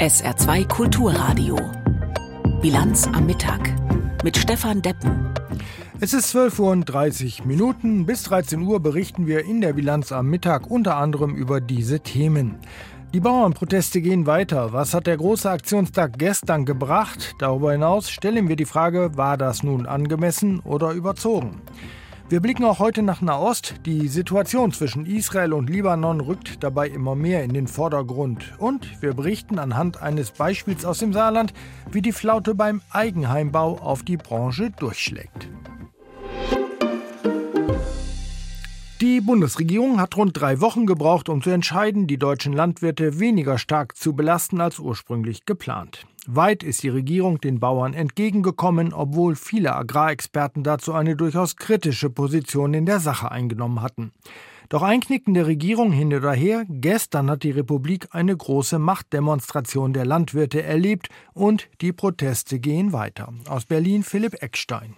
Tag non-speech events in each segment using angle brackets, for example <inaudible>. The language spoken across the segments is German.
SR2 Kulturradio. Bilanz am Mittag mit Stefan Deppen. Es ist 12.30 Uhr. Bis 13 Uhr berichten wir in der Bilanz am Mittag unter anderem über diese Themen. Die Bauernproteste gehen weiter. Was hat der große Aktionstag gestern gebracht? Darüber hinaus stellen wir die Frage, war das nun angemessen oder überzogen? Wir blicken auch heute nach Nahost. Die Situation zwischen Israel und Libanon rückt dabei immer mehr in den Vordergrund. Und wir berichten anhand eines Beispiels aus dem Saarland, wie die Flaute beim Eigenheimbau auf die Branche durchschlägt. Die Bundesregierung hat rund drei Wochen gebraucht, um zu entscheiden, die deutschen Landwirte weniger stark zu belasten als ursprünglich geplant. Weit ist die Regierung den Bauern entgegengekommen, obwohl viele Agrarexperten dazu eine durchaus kritische Position in der Sache eingenommen hatten. Doch Einknicken der Regierung hin oder her, gestern hat die Republik eine große Machtdemonstration der Landwirte erlebt und die Proteste gehen weiter. Aus Berlin Philipp Eckstein.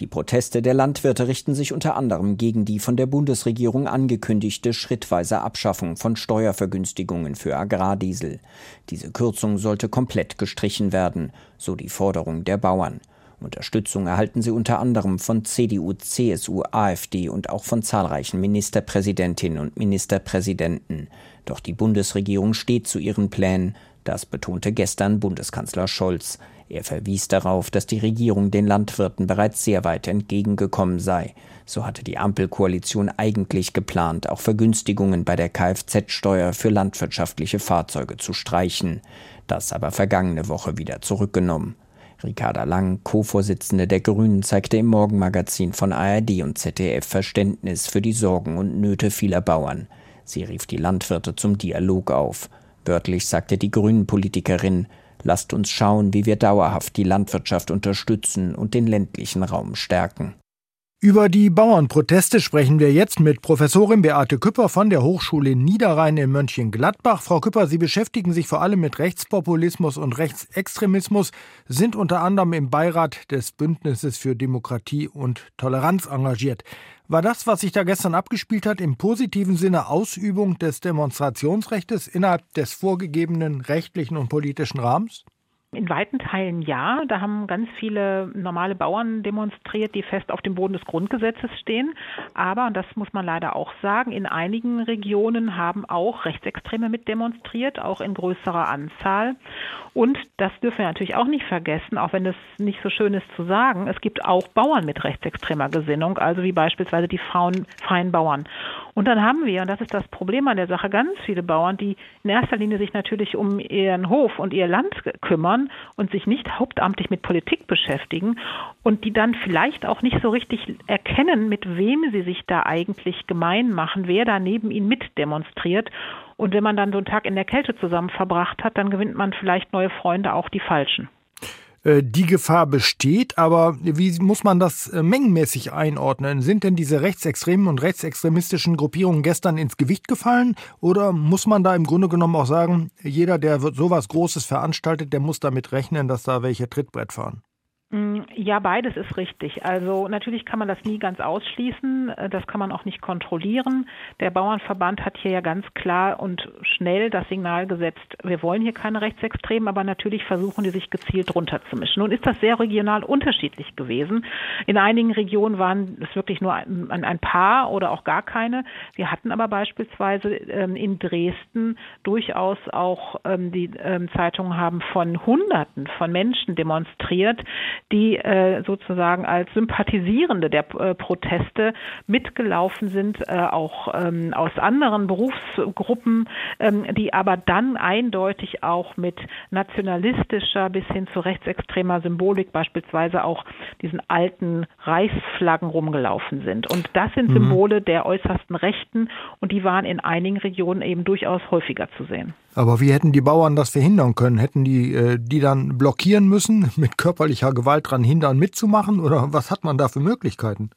Die Proteste der Landwirte richten sich unter anderem gegen die von der Bundesregierung angekündigte schrittweise Abschaffung von Steuervergünstigungen für Agrardiesel. Diese Kürzung sollte komplett gestrichen werden, so die Forderung der Bauern. Unterstützung erhalten sie unter anderem von CDU, CSU, AfD und auch von zahlreichen Ministerpräsidentinnen und Ministerpräsidenten. Doch die Bundesregierung steht zu ihren Plänen, das betonte gestern Bundeskanzler Scholz. Er verwies darauf, dass die Regierung den Landwirten bereits sehr weit entgegengekommen sei. So hatte die Ampelkoalition eigentlich geplant, auch Vergünstigungen bei der Kfz-Steuer für landwirtschaftliche Fahrzeuge zu streichen. Das aber vergangene Woche wieder zurückgenommen. Ricarda Lang, Co-Vorsitzende der Grünen, zeigte im Morgenmagazin von ARD und ZDF Verständnis für die Sorgen und Nöte vieler Bauern. Sie rief die Landwirte zum Dialog auf. Wörtlich sagte die Grünen-Politikerin, Lasst uns schauen, wie wir dauerhaft die Landwirtschaft unterstützen und den ländlichen Raum stärken. Über die Bauernproteste sprechen wir jetzt mit Professorin Beate Küpper von der Hochschule Niederrhein in Mönchengladbach. Frau Küpper, Sie beschäftigen sich vor allem mit Rechtspopulismus und Rechtsextremismus, sind unter anderem im Beirat des Bündnisses für Demokratie und Toleranz engagiert. War das, was sich da gestern abgespielt hat, im positiven Sinne Ausübung des Demonstrationsrechts innerhalb des vorgegebenen rechtlichen und politischen Rahmens? In weiten Teilen ja. Da haben ganz viele normale Bauern demonstriert, die fest auf dem Boden des Grundgesetzes stehen. Aber, und das muss man leider auch sagen, in einigen Regionen haben auch Rechtsextreme mit demonstriert, auch in größerer Anzahl. Und das dürfen wir natürlich auch nicht vergessen, auch wenn es nicht so schön ist zu sagen. Es gibt auch Bauern mit rechtsextremer Gesinnung, also wie beispielsweise die Frauen, freien Bauern. Und dann haben wir, und das ist das Problem an der Sache, ganz viele Bauern, die in erster Linie sich natürlich um ihren Hof und ihr Land kümmern und sich nicht hauptamtlich mit Politik beschäftigen und die dann vielleicht auch nicht so richtig erkennen, mit wem sie sich da eigentlich gemein machen, wer da neben ihnen mitdemonstriert. Und wenn man dann so einen Tag in der Kälte zusammen verbracht hat, dann gewinnt man vielleicht neue Freunde, auch die falschen. Äh, die Gefahr besteht, aber wie muss man das äh, mengenmäßig einordnen? Sind denn diese rechtsextremen und rechtsextremistischen Gruppierungen gestern ins Gewicht gefallen? Oder muss man da im Grunde genommen auch sagen, jeder, der sowas Großes veranstaltet, der muss damit rechnen, dass da welche Trittbrett fahren? Mm, ja, beides ist richtig. Also natürlich kann man das nie ganz ausschließen. Äh, das kann man auch nicht kontrollieren. Der Bauernverband hat hier ja ganz klar und schnell das Signal gesetzt, wir wollen hier keine Rechtsextremen, aber natürlich versuchen die sich gezielt runterzumischen. Nun ist das sehr regional unterschiedlich gewesen. In einigen Regionen waren es wirklich nur ein, ein paar oder auch gar keine. Wir hatten aber beispielsweise ähm, in Dresden durchaus auch ähm, die ähm, Zeitungen haben von Hunderten von Menschen demonstriert, die äh, sozusagen als Sympathisierende der äh, Proteste mitgelaufen sind, äh, auch ähm, aus anderen Berufsgruppen, ähm, die aber dann eindeutig auch mit nationalistischer bis hin zu rechtsextremer Symbolik beispielsweise auch diesen alten Reichsflaggen rumgelaufen sind. Und das sind mhm. Symbole der äußersten Rechten und die waren in einigen Regionen eben durchaus häufiger zu sehen. Aber wie hätten die Bauern das verhindern können? Hätten die äh, die dann blockieren müssen, <laughs> mit körperlicher Gewalt dran hindern, mitzumachen? Oder was hat man da für Möglichkeiten?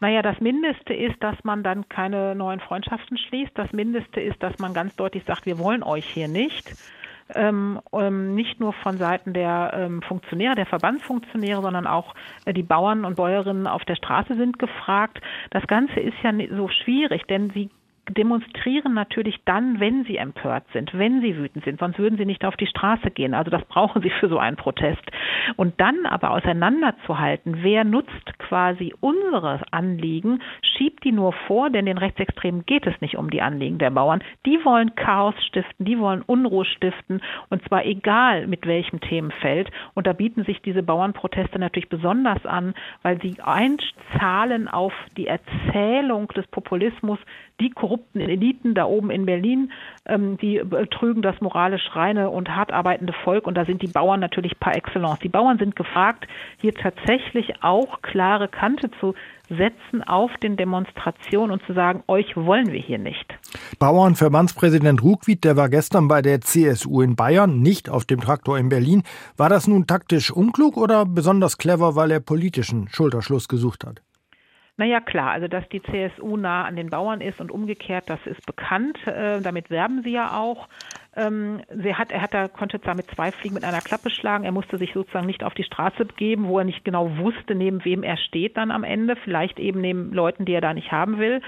Naja, das Mindeste ist, dass man dann keine neuen Freundschaften schließt. Das Mindeste ist, dass man ganz deutlich sagt, wir wollen euch hier nicht. Ähm, ähm, nicht nur von Seiten der ähm, Funktionäre, der Verbandsfunktionäre, sondern auch äh, die Bauern und Bäuerinnen auf der Straße sind gefragt. Das Ganze ist ja so schwierig, denn sie demonstrieren natürlich dann, wenn sie empört sind, wenn sie wütend sind, sonst würden sie nicht auf die Straße gehen. Also das brauchen sie für so einen Protest. Und dann aber auseinanderzuhalten, wer nutzt quasi unsere Anliegen, schiebt die nur vor, denn den Rechtsextremen geht es nicht um die Anliegen der Bauern. Die wollen Chaos stiften, die wollen Unruhe stiften und zwar egal mit welchem Themenfeld. Und da bieten sich diese Bauernproteste natürlich besonders an, weil sie einzahlen auf die Erzählung des Populismus, die korrupten Eliten da oben in Berlin, ähm, die betrügen das moralisch reine und hart arbeitende Volk und da sind die Bauern natürlich par excellence. Die Bauern sind gefragt, hier tatsächlich auch klare Kante zu setzen auf den Demonstrationen und zu sagen, euch wollen wir hier nicht. Bauernverbandspräsident Ruckwied, der war gestern bei der CSU in Bayern, nicht auf dem Traktor in Berlin. War das nun taktisch unklug oder besonders clever, weil er politischen Schulterschluss gesucht hat? Naja, klar, also dass die CSU nah an den Bauern ist und umgekehrt, das ist bekannt. Äh, damit werben sie ja auch. Ähm, sie hat, er hat da, konnte damit zwei Fliegen mit einer Klappe schlagen. Er musste sich sozusagen nicht auf die Straße begeben, wo er nicht genau wusste, neben wem er steht dann am Ende. Vielleicht eben neben Leuten, die er da nicht haben will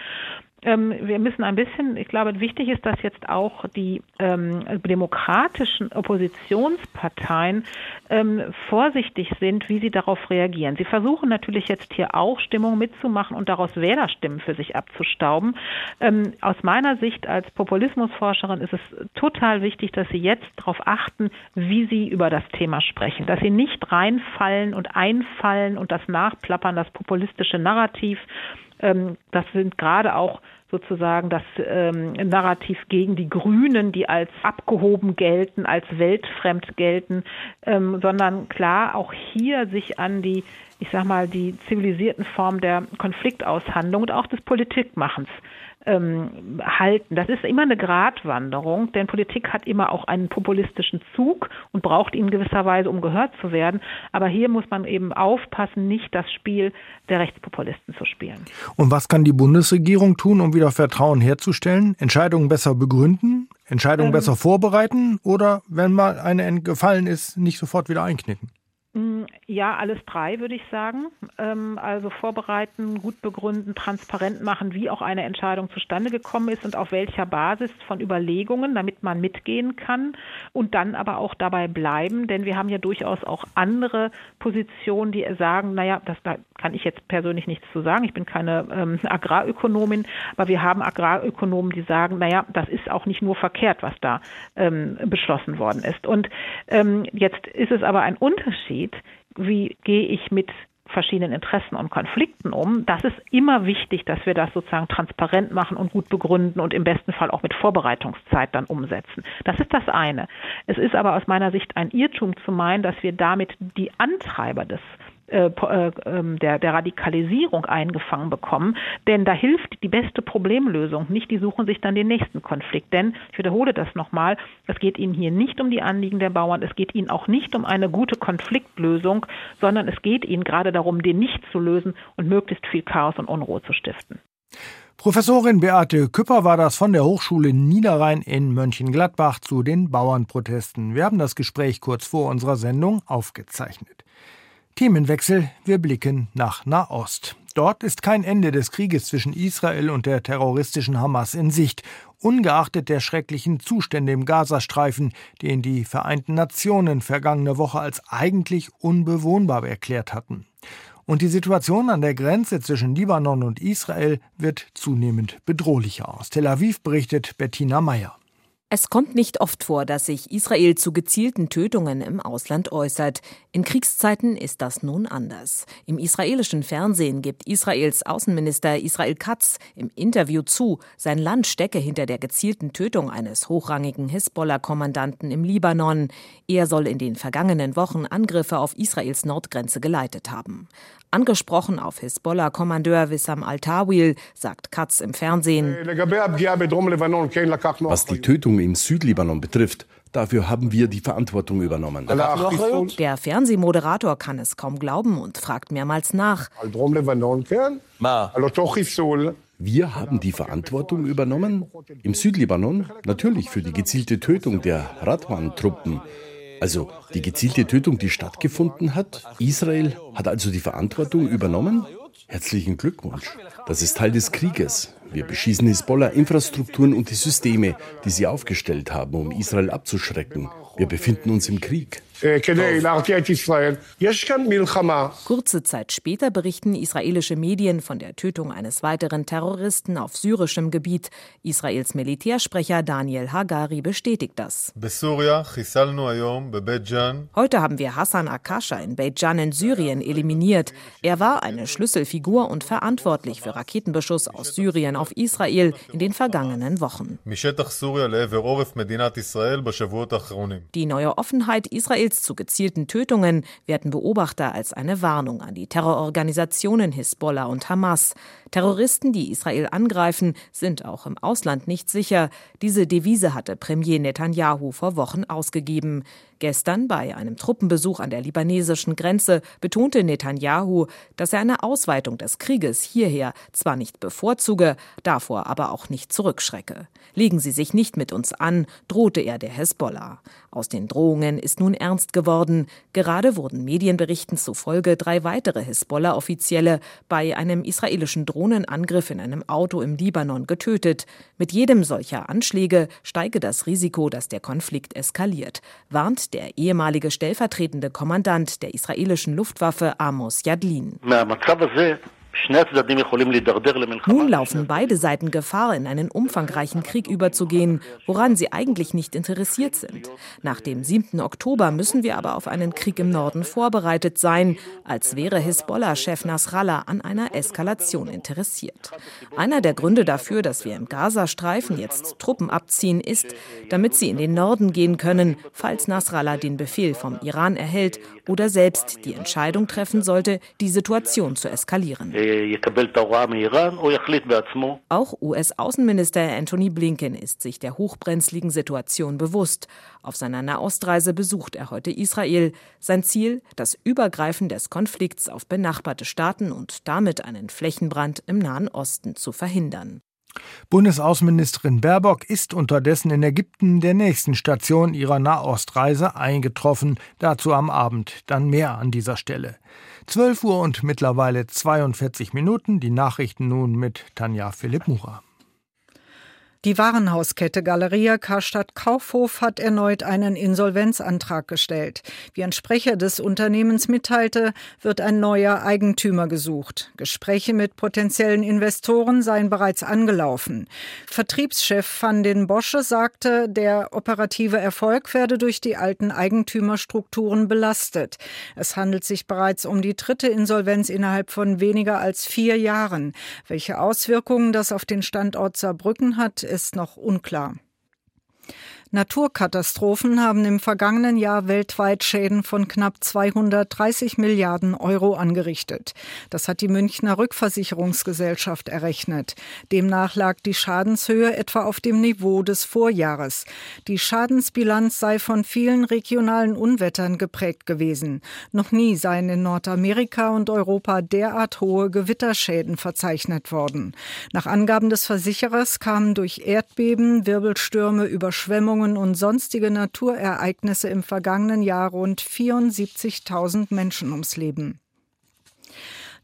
ähm, wir müssen ein bisschen, ich glaube, wichtig ist, dass jetzt auch die ähm, demokratischen Oppositionsparteien ähm, vorsichtig sind, wie sie darauf reagieren. Sie versuchen natürlich jetzt hier auch Stimmung mitzumachen und daraus Wählerstimmen für sich abzustauben. Ähm, aus meiner Sicht als Populismusforscherin ist es total wichtig, dass Sie jetzt darauf achten, wie Sie über das Thema sprechen, dass Sie nicht reinfallen und einfallen und das Nachplappern, das populistische Narrativ das sind gerade auch sozusagen das ähm, Narrativ gegen die Grünen, die als abgehoben gelten, als weltfremd gelten, ähm, sondern klar auch hier sich an die, ich sag mal, die zivilisierten Formen der Konfliktaushandlung und auch des Politikmachens ähm, halten. Das ist immer eine Gratwanderung, denn Politik hat immer auch einen populistischen Zug und braucht ihn gewisserweise, um gehört zu werden. Aber hier muss man eben aufpassen, nicht das Spiel der Rechtspopulisten zu spielen. Und was kann die Bundesregierung tun, um wieder Vertrauen herzustellen? Entscheidungen besser begründen? Entscheidungen ähm, besser vorbereiten? Oder, wenn mal eine entgefallen ist, nicht sofort wieder einknicken? Mm, ja, alles drei würde ich sagen. Ähm, also vorbereiten, gut begründen, transparent machen, wie auch eine Entscheidung zustande gekommen ist und auf welcher Basis von Überlegungen, damit man mitgehen kann und dann aber auch dabei bleiben, denn wir haben ja durchaus auch andere Positionen, die sagen, naja, das da kann ich jetzt persönlich nichts zu sagen. Ich bin keine ähm, Agrarökonomin, aber wir haben Agrarökonomen, die sagen, naja, das ist auch nicht nur verkehrt, was da ähm, beschlossen worden ist. Und ähm, jetzt ist es aber ein Unterschied, wie gehe ich mit verschiedenen Interessen und Konflikten um. Das ist immer wichtig, dass wir das sozusagen transparent machen und gut begründen und im besten Fall auch mit Vorbereitungszeit dann umsetzen. Das ist das eine. Es ist aber aus meiner Sicht ein Irrtum zu meinen, dass wir damit die Antreiber des äh, äh, ähm, der, der Radikalisierung eingefangen bekommen. Denn da hilft die beste Problemlösung nicht. Die suchen sich dann den nächsten Konflikt. Denn, ich wiederhole das nochmal, es geht Ihnen hier nicht um die Anliegen der Bauern, es geht Ihnen auch nicht um eine gute Konfliktlösung, sondern es geht Ihnen gerade darum, den nicht zu lösen und möglichst viel Chaos und Unruhe zu stiften. Professorin Beate Küpper war das von der Hochschule Niederrhein in Mönchengladbach zu den Bauernprotesten. Wir haben das Gespräch kurz vor unserer Sendung aufgezeichnet. Themenwechsel, wir blicken nach Nahost. Dort ist kein Ende des Krieges zwischen Israel und der terroristischen Hamas in Sicht, ungeachtet der schrecklichen Zustände im Gazastreifen, den die Vereinten Nationen vergangene Woche als eigentlich unbewohnbar erklärt hatten. Und die Situation an der Grenze zwischen Libanon und Israel wird zunehmend bedrohlicher. Aus Tel Aviv berichtet Bettina Meyer. Es kommt nicht oft vor, dass sich Israel zu gezielten Tötungen im Ausland äußert. In Kriegszeiten ist das nun anders. Im israelischen Fernsehen gibt Israels Außenminister Israel Katz im Interview zu, sein Land stecke hinter der gezielten Tötung eines hochrangigen Hisbollah-Kommandanten im Libanon. Er soll in den vergangenen Wochen Angriffe auf Israels Nordgrenze geleitet haben. Angesprochen auf Hisbollah-Kommandeur Wissam Al-Tawil, sagt Katz im Fernsehen. Was die Tötung im Südlibanon betrifft, Dafür haben wir die Verantwortung übernommen. Der Fernsehmoderator kann es kaum glauben und fragt mehrmals nach. Wir haben die Verantwortung übernommen im Südlibanon, natürlich für die gezielte Tötung der Radwan-Truppen. Also die gezielte Tötung, die stattgefunden hat. Israel hat also die Verantwortung übernommen. Herzlichen Glückwunsch. Das ist Teil des Krieges. Wir beschießen Hisbollah, Infrastrukturen und die Systeme, die sie aufgestellt haben, um Israel abzuschrecken. Wir befinden uns im Krieg. Kurze Zeit später berichten israelische Medien von der Tötung eines weiteren Terroristen auf syrischem Gebiet. Israels Militärsprecher Daniel Hagari bestätigt das. Heute haben wir Hassan Akasha in Beit-Jan in Syrien eliminiert. Er war eine Schlüsselfigur und verantwortlich für Raketenbeschuss aus Syrien auf Israel in den vergangenen Wochen. Die neue Offenheit Israels zu gezielten Tötungen werden Beobachter als eine Warnung an die Terrororganisationen Hisbollah und Hamas. Terroristen, die Israel angreifen, sind auch im Ausland nicht sicher. Diese Devise hatte Premier Netanyahu vor Wochen ausgegeben. Gestern bei einem Truppenbesuch an der libanesischen Grenze betonte Netanyahu, dass er eine Ausweitung des Krieges hierher zwar nicht bevorzuge, davor aber auch nicht zurückschrecke. Legen Sie sich nicht mit uns an, drohte er der Hezbollah. Aus den Drohungen ist nun ernst geworden. Gerade wurden Medienberichten zufolge drei weitere Hezbollah-Offizielle bei einem israelischen Drohnenangriff in einem Auto im Libanon getötet. Mit jedem solcher Anschläge steige das Risiko, dass der Konflikt eskaliert, warnt der ehemalige stellvertretende Kommandant der israelischen Luftwaffe Amos Yadlin. Nun laufen beide Seiten Gefahr, in einen umfangreichen Krieg überzugehen, woran sie eigentlich nicht interessiert sind. Nach dem 7. Oktober müssen wir aber auf einen Krieg im Norden vorbereitet sein, als wäre Hisbollah-Chef Nasrallah an einer Eskalation interessiert. Einer der Gründe dafür, dass wir im Gazastreifen jetzt Truppen abziehen, ist, damit sie in den Norden gehen können, falls Nasrallah den Befehl vom Iran erhält oder selbst die Entscheidung treffen sollte, die Situation zu eskalieren. Auch US-Außenminister Anthony Blinken ist sich der hochbrenzligen Situation bewusst. Auf seiner Nahostreise besucht er heute Israel. Sein Ziel, das Übergreifen des Konflikts auf benachbarte Staaten und damit einen Flächenbrand im Nahen Osten zu verhindern. Bundesaußenministerin Baerbock ist unterdessen in Ägypten der nächsten Station ihrer Nahostreise eingetroffen. Dazu am Abend dann mehr an dieser Stelle. 12 Uhr und mittlerweile 42 Minuten. Die Nachrichten nun mit Tanja Philipp Murer. Die Warenhauskette Galeria Karstadt Kaufhof hat erneut einen Insolvenzantrag gestellt. Wie ein Sprecher des Unternehmens mitteilte, wird ein neuer Eigentümer gesucht. Gespräche mit potenziellen Investoren seien bereits angelaufen. Vertriebschef van den Bosche sagte, der operative Erfolg werde durch die alten Eigentümerstrukturen belastet. Es handelt sich bereits um die dritte Insolvenz innerhalb von weniger als vier Jahren. Welche Auswirkungen das auf den Standort Saarbrücken hat, ist noch unklar. Naturkatastrophen haben im vergangenen Jahr weltweit Schäden von knapp 230 Milliarden Euro angerichtet. Das hat die Münchner Rückversicherungsgesellschaft errechnet. Demnach lag die Schadenshöhe etwa auf dem Niveau des Vorjahres. Die Schadensbilanz sei von vielen regionalen Unwettern geprägt gewesen. Noch nie seien in Nordamerika und Europa derart hohe Gewitterschäden verzeichnet worden. Nach Angaben des Versicherers kamen durch Erdbeben, Wirbelstürme, Überschwemmungen Überschwemmungen und sonstige Naturereignisse im vergangenen Jahr rund 74.000 Menschen ums Leben.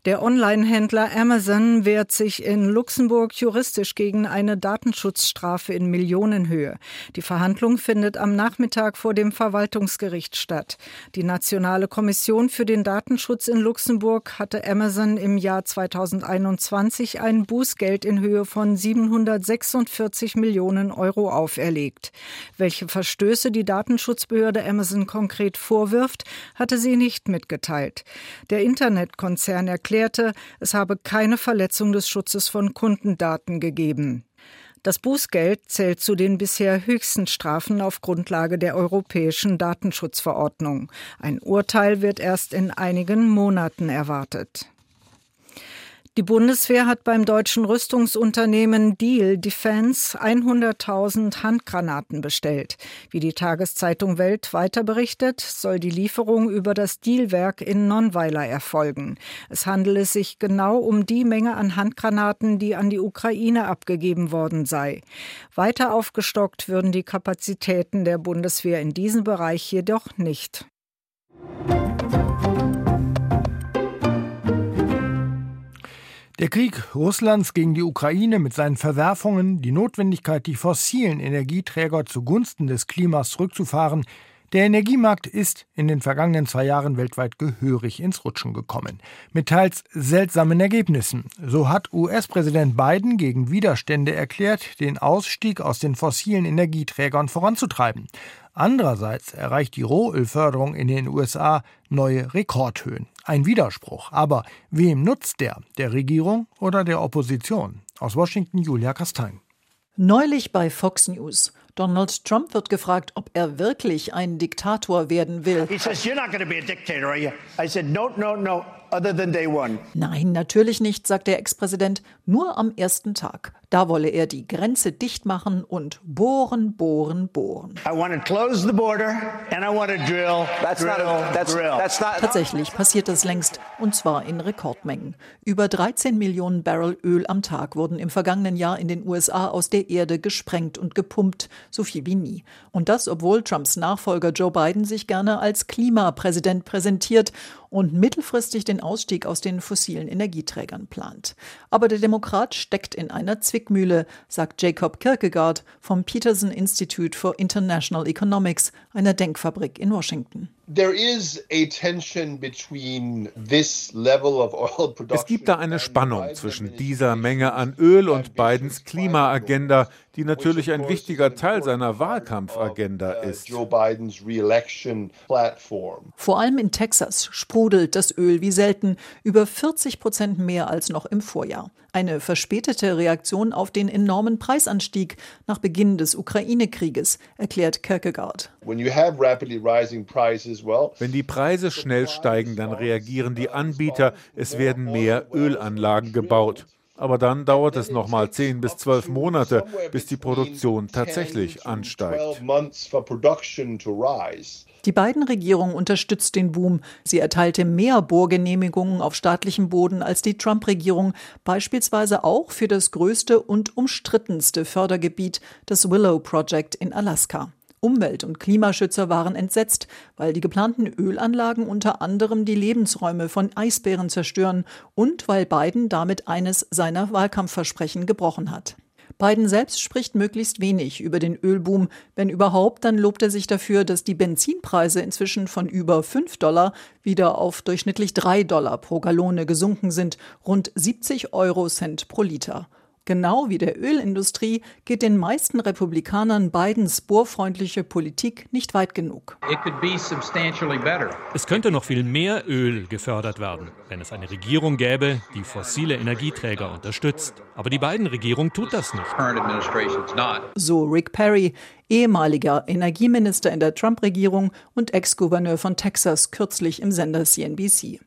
Der Online-Händler Amazon wehrt sich in Luxemburg juristisch gegen eine Datenschutzstrafe in Millionenhöhe. Die Verhandlung findet am Nachmittag vor dem Verwaltungsgericht statt. Die Nationale Kommission für den Datenschutz in Luxemburg hatte Amazon im Jahr 2021 ein Bußgeld in Höhe von 746 Millionen Euro auferlegt. Welche Verstöße die Datenschutzbehörde Amazon konkret vorwirft, hatte sie nicht mitgeteilt. Der Internetkonzern erklärt, erklärte, es habe keine Verletzung des Schutzes von Kundendaten gegeben. Das Bußgeld zählt zu den bisher höchsten Strafen auf Grundlage der Europäischen Datenschutzverordnung. Ein Urteil wird erst in einigen Monaten erwartet. Die Bundeswehr hat beim deutschen Rüstungsunternehmen Deal Defense 100.000 Handgranaten bestellt. Wie die Tageszeitung Welt weiter berichtet, soll die Lieferung über das Dealwerk in Nonweiler erfolgen. Es handele sich genau um die Menge an Handgranaten, die an die Ukraine abgegeben worden sei. Weiter aufgestockt würden die Kapazitäten der Bundeswehr in diesem Bereich jedoch nicht. Der Krieg Russlands gegen die Ukraine mit seinen Verwerfungen, die Notwendigkeit, die fossilen Energieträger zugunsten des Klimas zurückzufahren, der Energiemarkt ist in den vergangenen zwei Jahren weltweit gehörig ins Rutschen gekommen. Mit teils seltsamen Ergebnissen. So hat US-Präsident Biden gegen Widerstände erklärt, den Ausstieg aus den fossilen Energieträgern voranzutreiben. Andererseits erreicht die Rohölförderung in den USA neue Rekordhöhen. Ein Widerspruch. Aber wem nutzt der? Der Regierung oder der Opposition? Aus Washington Julia Kastein. Neulich bei Fox News. Donald Trump wird gefragt, ob er wirklich ein Diktator werden will. He says, You're not going to be a dictator, are you? I said, No, no, no. Nein, natürlich nicht, sagt der Ex-Präsident, nur am ersten Tag. Da wolle er die Grenze dicht machen und bohren, bohren, bohren. Tatsächlich passiert das längst, und zwar in Rekordmengen. Über 13 Millionen Barrel Öl am Tag wurden im vergangenen Jahr in den USA aus der Erde gesprengt und gepumpt, so viel wie nie. Und das, obwohl Trumps Nachfolger Joe Biden sich gerne als Klimapräsident präsentiert und mittelfristig den Ausstieg aus den fossilen Energieträgern plant. Aber der Demokrat steckt in einer Zwickmühle, sagt Jacob Kierkegaard vom Peterson Institute for International Economics, einer Denkfabrik in Washington. <laughs> Es gibt da eine Spannung zwischen dieser Menge an Öl und Bidens Klimaagenda, die natürlich ein wichtiger Teil seiner Wahlkampfagenda ist. Vor allem in Texas sprudelt das Öl wie selten, über 40 Prozent mehr als noch im Vorjahr. Eine verspätete Reaktion auf den enormen Preisanstieg nach Beginn des Ukraine-Krieges, erklärt Kierkegaard. Wenn die Preise schnell steigen, dann reagieren die Anbieter, es werden mehr Ölanlagen gebaut. Aber dann dauert es nochmal 10 bis 12 Monate, bis die Produktion tatsächlich ansteigt. Die beiden Regierungen unterstützt den Boom. Sie erteilte mehr Bohrgenehmigungen auf staatlichem Boden als die Trump-Regierung, beispielsweise auch für das größte und umstrittenste Fördergebiet, das Willow Project in Alaska. Umwelt- und Klimaschützer waren entsetzt, weil die geplanten Ölanlagen unter anderem die Lebensräume von Eisbären zerstören und weil Biden damit eines seiner Wahlkampfversprechen gebrochen hat. Biden selbst spricht möglichst wenig über den Ölboom. Wenn überhaupt, dann lobt er sich dafür, dass die Benzinpreise inzwischen von über 5 Dollar wieder auf durchschnittlich 3 Dollar pro Gallone gesunken sind, rund 70 Euro Cent pro Liter. Genau wie der Ölindustrie geht den meisten Republikanern Bidens bohrfreundliche Politik nicht weit genug. Es könnte noch viel mehr Öl gefördert werden, wenn es eine Regierung gäbe, die fossile Energieträger unterstützt. Aber die Biden-Regierung tut das nicht. So Rick Perry, ehemaliger Energieminister in der Trump-Regierung und Ex-Gouverneur von Texas, kürzlich im Sender CNBC.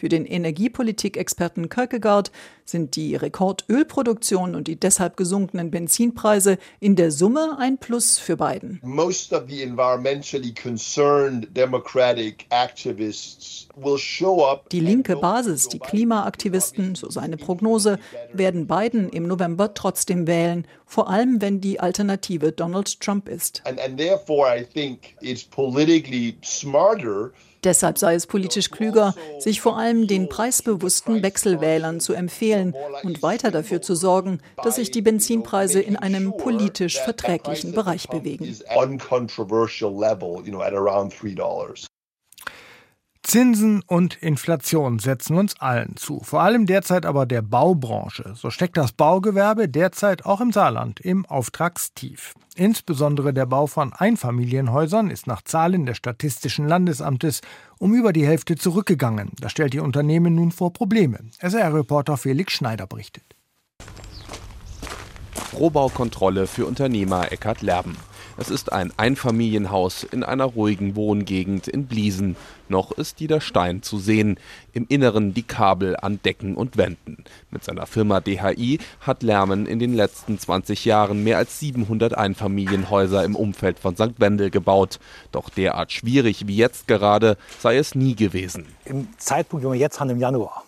Für den Energiepolitik-Experten Kierkegaard sind die Rekordölproduktion und die deshalb gesunkenen Benzinpreise in der Summe ein Plus für Biden. Most of the environmentally concerned democratic activists will show up. Die linke Basis, die Klimaaktivisten, so seine Prognose, werden Biden im November trotzdem wählen, vor allem wenn die Alternative Donald Trump ist. And, and therefore I think it's politically smarter Deshalb sei es politisch klüger, sich vor allem den preisbewussten Wechselwählern zu empfehlen und weiter dafür zu sorgen, dass sich die Benzinpreise in einem politisch verträglichen Bereich bewegen. Zinsen und Inflation setzen uns allen zu, vor allem derzeit aber der Baubranche. So steckt das Baugewerbe derzeit auch im Saarland im Auftragstief. Insbesondere der Bau von Einfamilienhäusern ist nach Zahlen des Statistischen Landesamtes um über die Hälfte zurückgegangen. Das stellt die Unternehmen nun vor Probleme. SR-Reporter Felix Schneider berichtet. Rohbaukontrolle für Unternehmer Eckhard Lerben. Es ist ein Einfamilienhaus in einer ruhigen Wohngegend in Bliesen. Noch ist jeder Stein zu sehen, im Inneren die Kabel an Decken und Wänden. Mit seiner Firma DHI hat Lärmen in den letzten 20 Jahren mehr als 700 Einfamilienhäuser im Umfeld von St. Wendel gebaut. Doch derart schwierig wie jetzt gerade sei es nie gewesen. Im Zeitpunkt, wo wir jetzt haben, im Januar,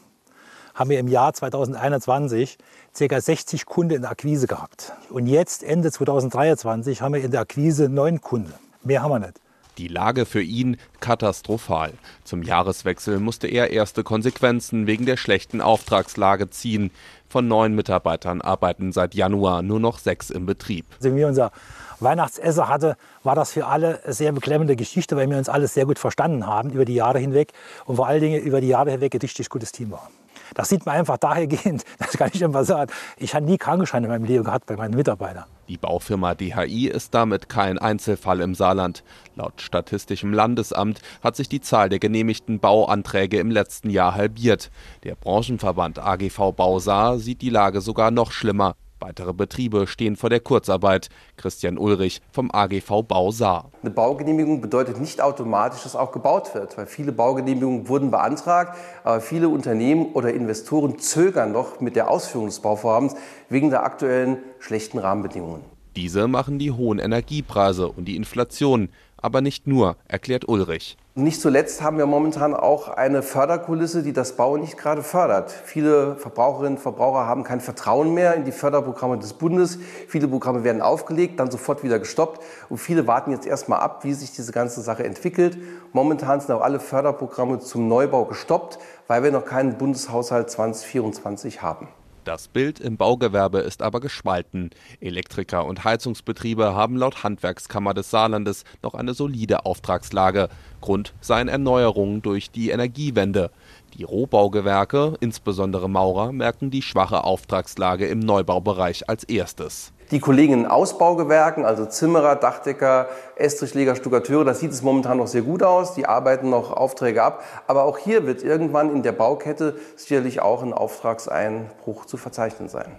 haben wir im Jahr 2021 ca. 60 Kunden in der Akquise gehabt. Und jetzt, Ende 2023, haben wir in der Akquise neun Kunden. Mehr haben wir nicht. Die Lage für ihn katastrophal. Zum Jahreswechsel musste er erste Konsequenzen wegen der schlechten Auftragslage ziehen. Von neun Mitarbeitern arbeiten seit Januar nur noch sechs im Betrieb. Also wir unser Weihnachtsesser hatte, war das für alle eine sehr beklemmende Geschichte, weil wir uns alles sehr gut verstanden haben über die Jahre hinweg und vor allen Dingen über die Jahre hinweg ein richtig gutes Team waren. Das sieht man einfach dahergehend, <laughs> das kann ich einfach sagen. Ich habe nie Krankenscheine in meinem Leben gehabt bei meinen Mitarbeitern. Die Baufirma DHI ist damit kein Einzelfall im Saarland. Laut Statistischem Landesamt hat sich die Zahl der genehmigten Bauanträge im letzten Jahr halbiert. Der Branchenverband AGV Bausaar sieht die Lage sogar noch schlimmer. Weitere Betriebe stehen vor der Kurzarbeit. Christian Ulrich vom AGV Bau Saar. Eine Baugenehmigung bedeutet nicht automatisch, dass auch gebaut wird, weil viele Baugenehmigungen wurden beantragt, aber viele Unternehmen oder Investoren zögern noch mit der Ausführung des Bauvorhabens wegen der aktuellen schlechten Rahmenbedingungen. Diese machen die hohen Energiepreise und die Inflation, aber nicht nur, erklärt Ulrich. Nicht zuletzt haben wir momentan auch eine Förderkulisse, die das Bauen nicht gerade fördert. Viele Verbraucherinnen und Verbraucher haben kein Vertrauen mehr in die Förderprogramme des Bundes. Viele Programme werden aufgelegt, dann sofort wieder gestoppt. Und viele warten jetzt erstmal ab, wie sich diese ganze Sache entwickelt. Momentan sind auch alle Förderprogramme zum Neubau gestoppt, weil wir noch keinen Bundeshaushalt 2024 haben. Das Bild im Baugewerbe ist aber gespalten. Elektriker und Heizungsbetriebe haben laut Handwerkskammer des Saarlandes noch eine solide Auftragslage. Grund seien Erneuerungen durch die Energiewende. Die Rohbaugewerke, insbesondere Maurer, merken die schwache Auftragslage im Neubaubereich als erstes. Die Kollegen in Ausbaugewerken, also Zimmerer, Dachdecker, Estrichleger, Stuckateure, da sieht es momentan noch sehr gut aus. Die arbeiten noch Aufträge ab. Aber auch hier wird irgendwann in der Baukette sicherlich auch ein Auftragseinbruch zu verzeichnen sein.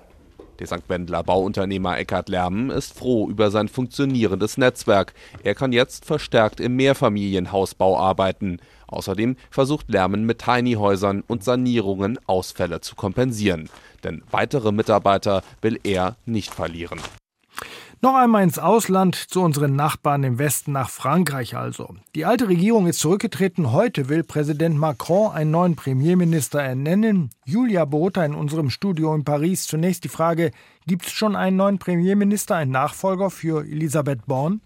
Der St. Wendler Bauunternehmer Eckhard Lermen ist froh über sein funktionierendes Netzwerk. Er kann jetzt verstärkt im Mehrfamilienhausbau arbeiten. Außerdem versucht Lermen mit Tiny-Häusern und Sanierungen Ausfälle zu kompensieren. Denn weitere Mitarbeiter will er nicht verlieren. Noch einmal ins Ausland, zu unseren Nachbarn im Westen, nach Frankreich also. Die alte Regierung ist zurückgetreten. Heute will Präsident Macron einen neuen Premierminister ernennen. Julia Bota in unserem Studio in Paris. Zunächst die Frage, gibt es schon einen neuen Premierminister, einen Nachfolger für Elisabeth Born?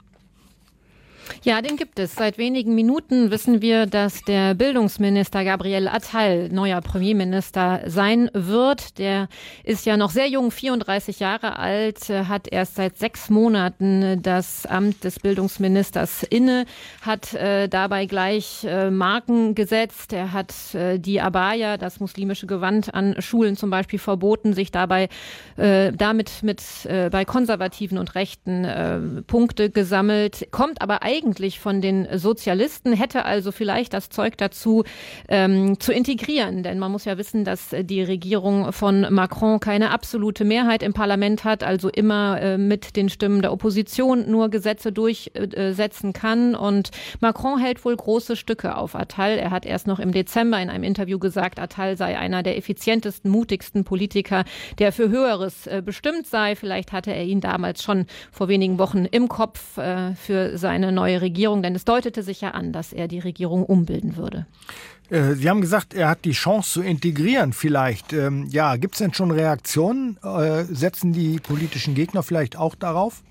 Ja, den gibt es. Seit wenigen Minuten wissen wir, dass der Bildungsminister Gabriel Attal neuer Premierminister sein wird. Der ist ja noch sehr jung, 34 Jahre alt, hat erst seit sechs Monaten das Amt des Bildungsministers inne, hat äh, dabei gleich äh, Marken gesetzt. Er hat äh, die Abaya, das muslimische Gewand an Schulen zum Beispiel verboten, sich dabei äh, damit mit äh, bei Konservativen und Rechten äh, Punkte gesammelt, kommt aber eigentlich eigentlich von den Sozialisten, hätte also vielleicht das Zeug dazu ähm, zu integrieren. Denn man muss ja wissen, dass die Regierung von Macron keine absolute Mehrheit im Parlament hat, also immer äh, mit den Stimmen der Opposition nur Gesetze durchsetzen kann. Und Macron hält wohl große Stücke auf Attal. Er hat erst noch im Dezember in einem Interview gesagt, Attal sei einer der effizientesten, mutigsten Politiker, der für Höheres äh, bestimmt sei. Vielleicht hatte er ihn damals schon vor wenigen Wochen im Kopf äh, für seine neue Regierung? Denn es deutete sich ja an, dass er die Regierung umbilden würde. Äh, Sie haben gesagt, er hat die Chance zu integrieren vielleicht. Ähm, ja, gibt es denn schon Reaktionen? Äh, setzen die politischen Gegner vielleicht auch darauf?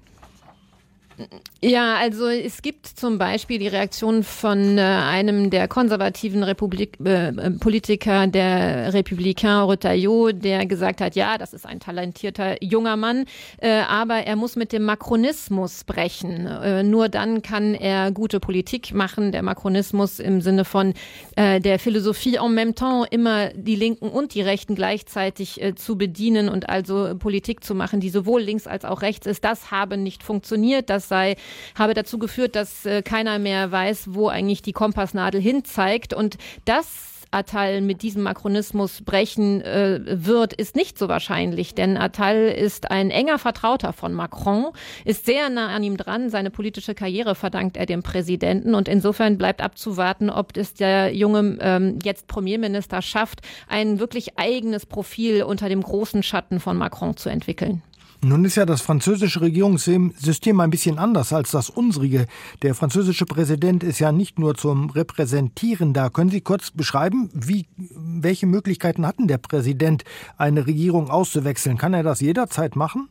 Ja, also es gibt zum Beispiel die Reaktion von äh, einem der konservativen Republik äh, äh Politiker, der Republikaner Retailleau, der gesagt hat, ja, das ist ein talentierter junger Mann, äh, aber er muss mit dem Makronismus brechen. Äh, nur dann kann er gute Politik machen. Der Makronismus im Sinne von äh, der Philosophie en même temps immer die Linken und die Rechten gleichzeitig zu bedienen und also Politik zu machen, die sowohl links als auch rechts ist. Das habe nicht funktioniert. Das sei, habe dazu geführt, dass äh, keiner mehr weiß, wo eigentlich die Kompassnadel hinzeigt. Und das Attal mit diesem Makronismus brechen äh, wird, ist nicht so wahrscheinlich, denn Attal ist ein enger Vertrauter von Macron, ist sehr nah an ihm dran. Seine politische Karriere verdankt er dem Präsidenten und insofern bleibt abzuwarten, ob es der junge ähm, jetzt Premierminister schafft, ein wirklich eigenes Profil unter dem großen Schatten von Macron zu entwickeln. Nun ist ja das französische Regierungssystem ein bisschen anders als das unsrige. Der französische Präsident ist ja nicht nur zum Repräsentieren da. Können Sie kurz beschreiben, wie, welche Möglichkeiten hat denn der Präsident, eine Regierung auszuwechseln? Kann er das jederzeit machen?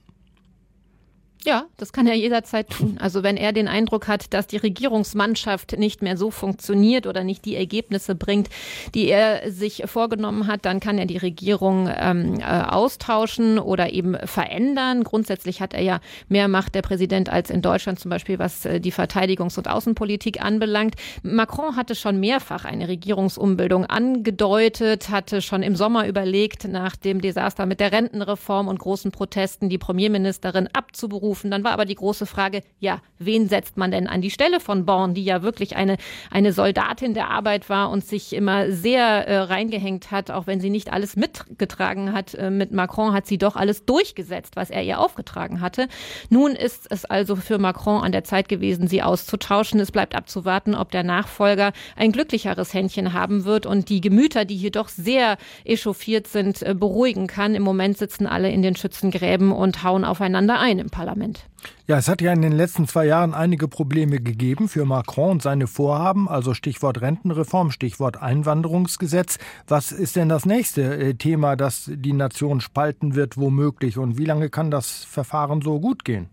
Ja, das kann er jederzeit tun. Also wenn er den Eindruck hat, dass die Regierungsmannschaft nicht mehr so funktioniert oder nicht die Ergebnisse bringt, die er sich vorgenommen hat, dann kann er die Regierung ähm, äh, austauschen oder eben verändern. Grundsätzlich hat er ja mehr Macht, der Präsident, als in Deutschland zum Beispiel, was äh, die Verteidigungs- und Außenpolitik anbelangt. Macron hatte schon mehrfach eine Regierungsumbildung angedeutet, hatte schon im Sommer überlegt, nach dem Desaster mit der Rentenreform und großen Protesten die Premierministerin abzuberufen berufen. Dann war aber die große Frage, ja, wen setzt man denn an die Stelle von Born, die ja wirklich eine, eine Soldatin der Arbeit war und sich immer sehr äh, reingehängt hat, auch wenn sie nicht alles mitgetragen hat. Äh, mit Macron hat sie doch alles durchgesetzt, was er ihr aufgetragen hatte. Nun ist es also für Macron an der Zeit gewesen, sie auszutauschen. Es bleibt abzuwarten, ob der Nachfolger ein glücklicheres Händchen haben wird und die Gemüter, die hier doch sehr echauffiert sind, äh, beruhigen kann. Im Moment sitzen alle in den Schützengräben und hauen aufeinander ein im Parlament. Parlament. Ja, es hat ja in den letzten zwei Jahren einige Probleme gegeben für Macron und seine Vorhaben, also Stichwort Rentenreform, Stichwort Einwanderungsgesetz. Was ist denn das nächste äh, Thema, das die Nation spalten wird, womöglich? Und wie lange kann das Verfahren so gut gehen?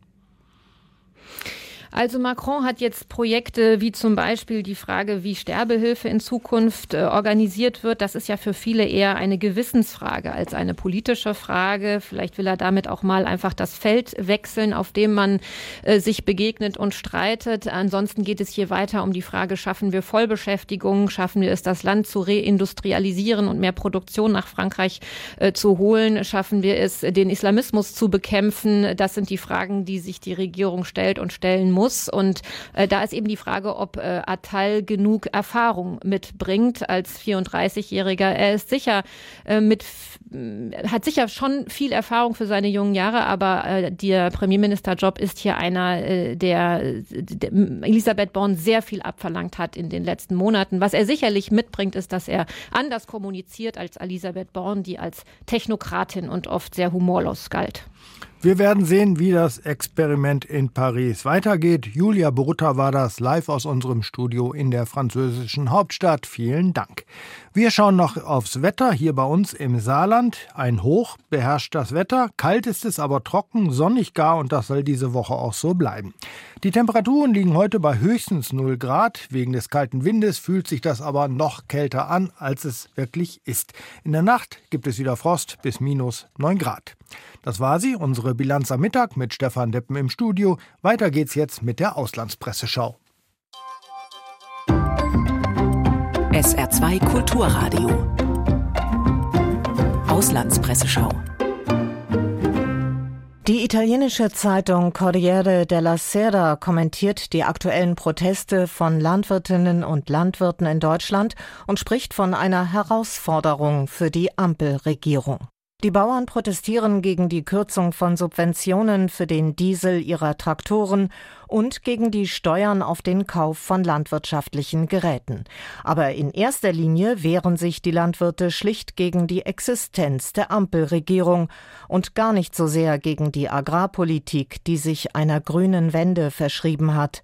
Also Macron hat jetzt Projekte wie zum Beispiel die Frage, wie Sterbehilfe in Zukunft äh, organisiert wird. Das ist ja für viele eher eine Gewissensfrage als eine politische Frage. Vielleicht will er damit auch mal einfach das Feld wechseln, auf dem man äh, sich begegnet und streitet. Ansonsten geht es hier weiter um die Frage, schaffen wir Vollbeschäftigung, schaffen wir es, das Land zu reindustrialisieren und mehr Produktion nach Frankreich äh, zu holen, schaffen wir es, den Islamismus zu bekämpfen. Das sind die Fragen, die sich die Regierung stellt und stellen muss muss. Und äh, da ist eben die Frage, ob äh, Attal genug Erfahrung mitbringt als 34-Jähriger. Er ist sicher äh, mit hat sicher schon viel Erfahrung für seine jungen Jahre, aber äh, der Premierministerjob ist hier einer, äh, der, der Elisabeth Born sehr viel abverlangt hat in den letzten Monaten. Was er sicherlich mitbringt, ist, dass er anders kommuniziert als Elisabeth Born, die als Technokratin und oft sehr humorlos galt. Wir werden sehen, wie das Experiment in Paris weitergeht. Julia Brutta war das live aus unserem Studio in der französischen Hauptstadt. Vielen Dank. Wir schauen noch aufs Wetter hier bei uns im Saarland. Ein Hoch beherrscht das Wetter. Kalt ist es, aber trocken, sonnig gar und das soll diese Woche auch so bleiben. Die Temperaturen liegen heute bei höchstens 0 Grad. Wegen des kalten Windes fühlt sich das aber noch kälter an, als es wirklich ist. In der Nacht gibt es wieder Frost bis minus 9 Grad. Das war sie, unsere Bilanz am Mittag mit Stefan Deppen im Studio. Weiter geht's jetzt mit der Auslandspresseschau. SR2 Kulturradio. Auslandspresseschau. Die italienische Zeitung Corriere della Sera kommentiert die aktuellen Proteste von Landwirtinnen und Landwirten in Deutschland und spricht von einer Herausforderung für die Ampelregierung. Die Bauern protestieren gegen die Kürzung von Subventionen für den Diesel ihrer Traktoren und gegen die Steuern auf den Kauf von landwirtschaftlichen Geräten. Aber in erster Linie wehren sich die Landwirte schlicht gegen die Existenz der Ampelregierung und gar nicht so sehr gegen die Agrarpolitik, die sich einer grünen Wende verschrieben hat.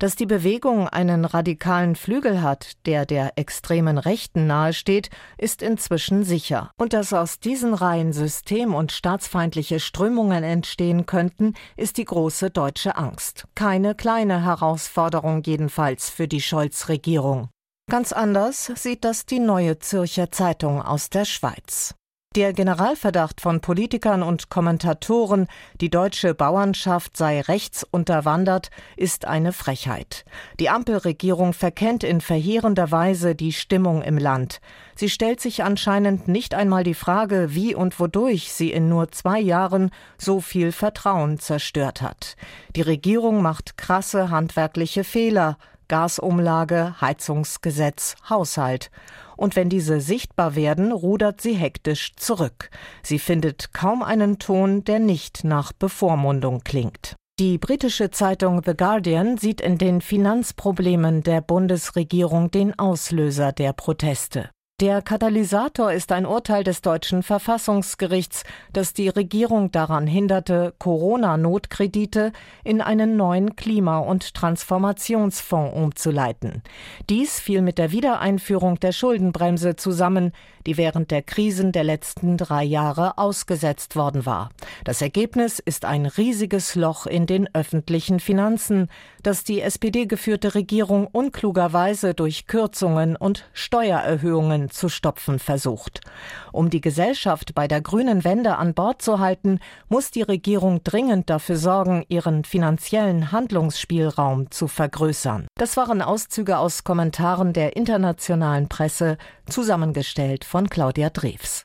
Dass die Bewegung einen radikalen Flügel hat, der der extremen Rechten nahesteht, ist inzwischen sicher. Und dass aus diesen Reihen system- und staatsfeindliche Strömungen entstehen könnten, ist die große deutsche Angst. Keine kleine Herausforderung jedenfalls für die Scholz-Regierung. Ganz anders sieht das die neue Zürcher Zeitung aus der Schweiz. Der Generalverdacht von Politikern und Kommentatoren, die deutsche Bauernschaft sei rechts unterwandert, ist eine Frechheit. Die Ampelregierung verkennt in verheerender Weise die Stimmung im Land. Sie stellt sich anscheinend nicht einmal die Frage, wie und wodurch sie in nur zwei Jahren so viel Vertrauen zerstört hat. Die Regierung macht krasse handwerkliche Fehler, Gasumlage, Heizungsgesetz, Haushalt. Und wenn diese sichtbar werden, rudert sie hektisch zurück. Sie findet kaum einen Ton, der nicht nach Bevormundung klingt. Die britische Zeitung The Guardian sieht in den Finanzproblemen der Bundesregierung den Auslöser der Proteste. Der Katalysator ist ein Urteil des deutschen Verfassungsgerichts, das die Regierung daran hinderte, Corona-Notkredite in einen neuen Klima- und Transformationsfonds umzuleiten. Dies fiel mit der Wiedereinführung der Schuldenbremse zusammen, die während der Krisen der letzten drei Jahre ausgesetzt worden war. Das Ergebnis ist ein riesiges Loch in den öffentlichen Finanzen, das die SPD-geführte Regierung unklugerweise durch Kürzungen und Steuererhöhungen zu stopfen versucht. Um die Gesellschaft bei der grünen Wende an Bord zu halten, muss die Regierung dringend dafür sorgen, ihren finanziellen Handlungsspielraum zu vergrößern. Das waren Auszüge aus Kommentaren der internationalen Presse, zusammengestellt von Claudia Drews.